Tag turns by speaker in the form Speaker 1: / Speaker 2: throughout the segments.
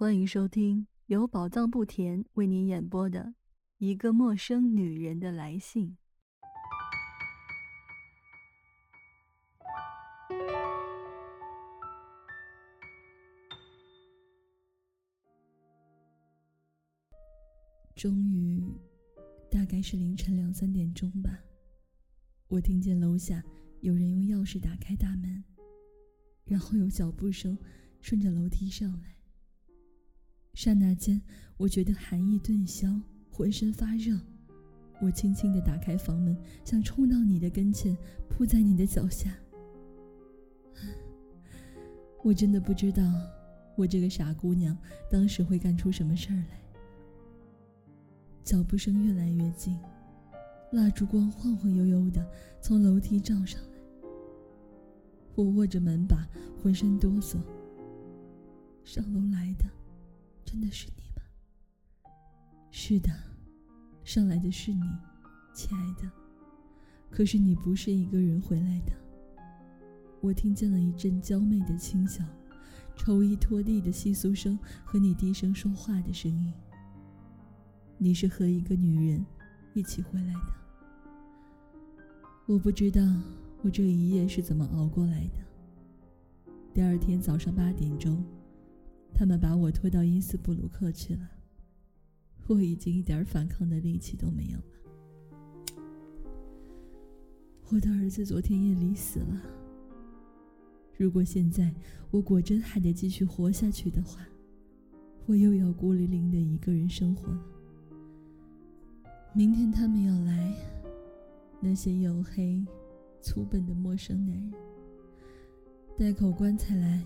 Speaker 1: 欢迎收听由宝藏不甜为您演播的《一个陌生女人的来信》。
Speaker 2: 终于，大概是凌晨两三点钟吧，我听见楼下有人用钥匙打开大门，然后有脚步声顺着楼梯上来。刹那间，我觉得寒意顿消，浑身发热。我轻轻地打开房门，想冲到你的跟前，扑在你的脚下。我真的不知道，我这个傻姑娘当时会干出什么事儿来。脚步声越来越近，蜡烛光晃晃悠悠的从楼梯照上来。我握着门把，浑身哆嗦。上楼来的。真的是你吗？是的，上来的是你，亲爱的。可是你不是一个人回来的。我听见了一阵娇媚的轻笑，绸衣拖地的窸窣声和你低声说话的声音。你是和一个女人一起回来的。我不知道我这一夜是怎么熬过来的。第二天早上八点钟。他们把我拖到因斯布鲁克去了，我已经一点反抗的力气都没有了。我的儿子昨天夜里死了。如果现在我果真还得继续活下去的话，我又要孤零零的一个人生活了。明天他们要来，那些黝黑、粗笨的陌生男人，带口棺材来。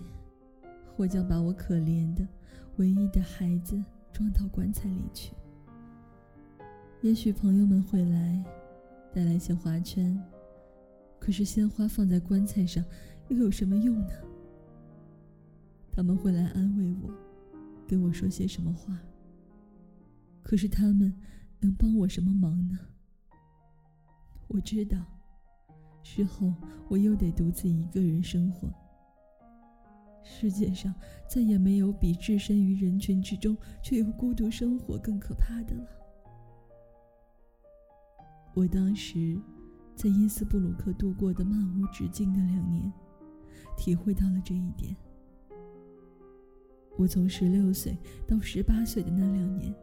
Speaker 2: 我将把我可怜的、唯一的孩子装到棺材里去。也许朋友们会来，带来些花圈，可是鲜花放在棺材上又有什么用呢？他们会来安慰我，给我说些什么话？可是他们能帮我什么忙呢？我知道，事后我又得独自一个人生活。世界上再也没有比置身于人群之中却又孤独生活更可怕的了。我当时在因斯布鲁克度过的漫无止境的两年，体会到了这一点。我从十六岁到十八岁的那两年，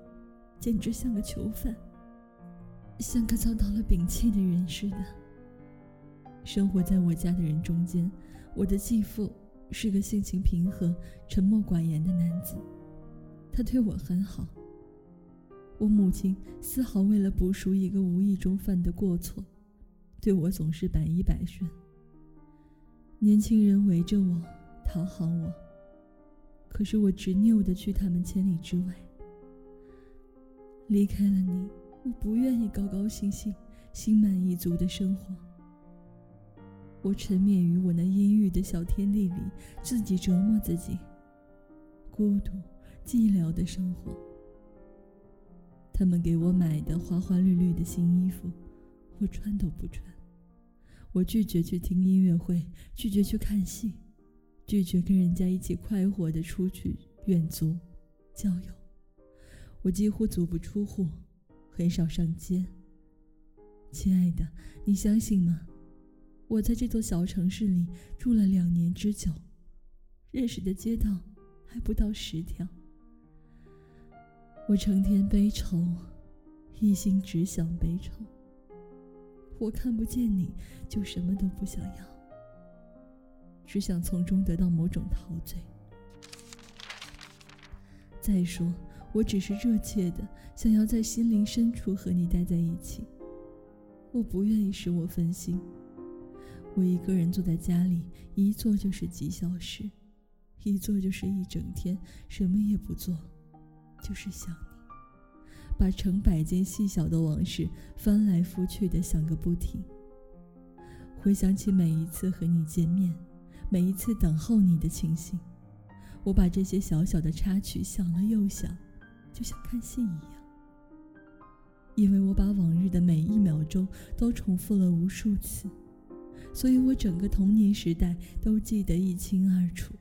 Speaker 2: 简直像个囚犯，像个遭到了摒弃的人似的。生活在我家的人中间，我的继父。是个性情平和、沉默寡言的男子，他对我很好。我母亲丝毫为了补赎一个无意中犯的过错，对我总是百依百顺。年轻人围着我，讨好我，可是我执拗的拒他们千里之外。离开了你，我不愿意高高兴兴、心满意足的生活。我沉湎于我那阴郁的小天地里，自己折磨自己，孤独、寂寥的生活。他们给我买的花花绿绿的新衣服，我穿都不穿。我拒绝去听音乐会，拒绝去看戏，拒绝跟人家一起快活的出去远足、郊游。我几乎足不出户，很少上街。亲爱的，你相信吗？我在这座小城市里住了两年之久，认识的街道还不到十条。我成天悲愁，一心只想悲愁。我看不见你就什么都不想要，只想从中得到某种陶醉。再说，我只是热切的想要在心灵深处和你待在一起。我不愿意使我分心。我一个人坐在家里，一坐就是几小时，一坐就是一整天，什么也不做，就是想你，把成百件细小的往事翻来覆去的想个不停。回想起每一次和你见面，每一次等候你的情形，我把这些小小的插曲想了又想，就像看戏一样，因为我把往日的每一秒钟都重复了无数次。所以我整个童年时代都记得一清二楚。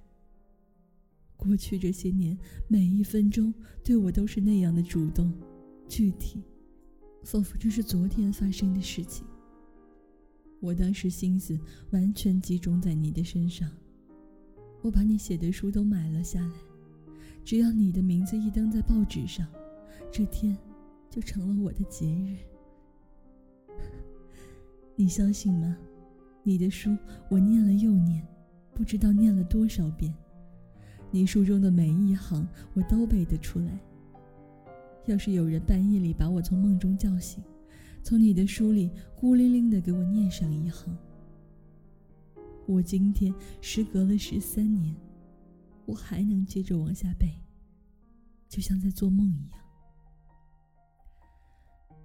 Speaker 2: 过去这些年，每一分钟对我都是那样的主动、具体，仿佛这是昨天发生的事情。我当时心思完全集中在你的身上，我把你写的书都买了下来，只要你的名字一登在报纸上，这天就成了我的节日。你相信吗？你的书我念了又念，不知道念了多少遍。你书中的每一行我都背得出来。要是有人半夜里把我从梦中叫醒，从你的书里孤零零的给我念上一行，我今天时隔了十三年，我还能接着往下背，就像在做梦一样。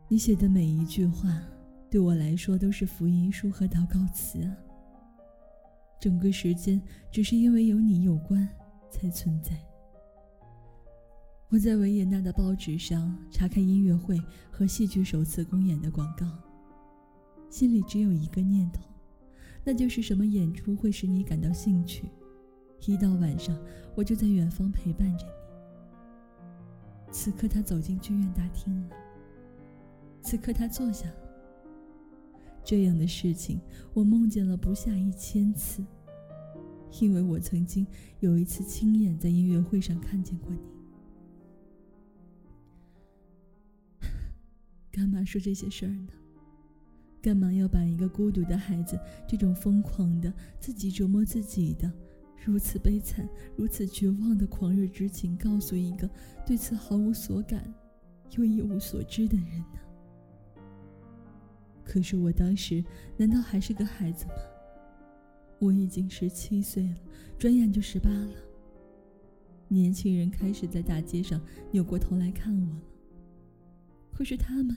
Speaker 2: 你写的每一句话，对我来说都是福音书和祷告词啊。整个时间只是因为有你有关。才存在。我在维也纳的报纸上查看音乐会和戏剧首次公演的广告，心里只有一个念头，那就是什么演出会使你感到兴趣。一到晚上，我就在远方陪伴着你。此刻他走进剧院大厅了，此刻他坐下了。这样的事情，我梦见了不下一千次。因为我曾经有一次亲眼在音乐会上看见过你，干嘛说这些事儿呢？干嘛要把一个孤独的孩子这种疯狂的、自己折磨自己的、如此悲惨、如此绝望的狂热之情告诉一个对此毫无所感又一无所知的人呢？可是我当时难道还是个孩子吗？我已经十七岁了，转眼就十八了。年轻人开始在大街上扭过头来看我了。可是他们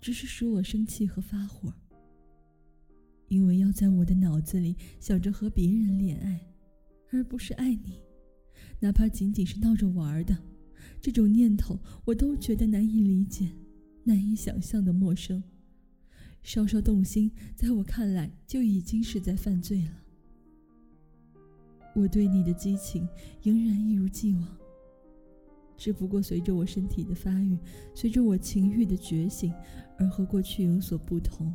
Speaker 2: 只是使我生气和发火，因为要在我的脑子里想着和别人恋爱，而不是爱你，哪怕仅仅是闹着玩的，这种念头我都觉得难以理解、难以想象的陌生。稍稍动心，在我看来就已经是在犯罪了。我对你的激情仍然一如既往，只不过随着我身体的发育，随着我情欲的觉醒，而和过去有所不同。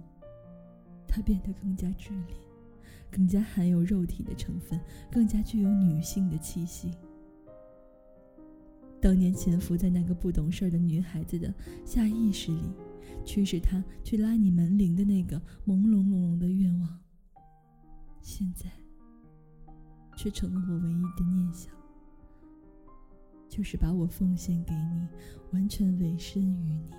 Speaker 2: 它变得更加炽烈，更加含有肉体的成分，更加具有女性的气息。当年潜伏在那个不懂事的女孩子的下意识里，驱使她去拉你门铃的那个朦胧胧胧的愿望，现在。却成了我唯一的念想，就是把我奉献给你，完全委身于你。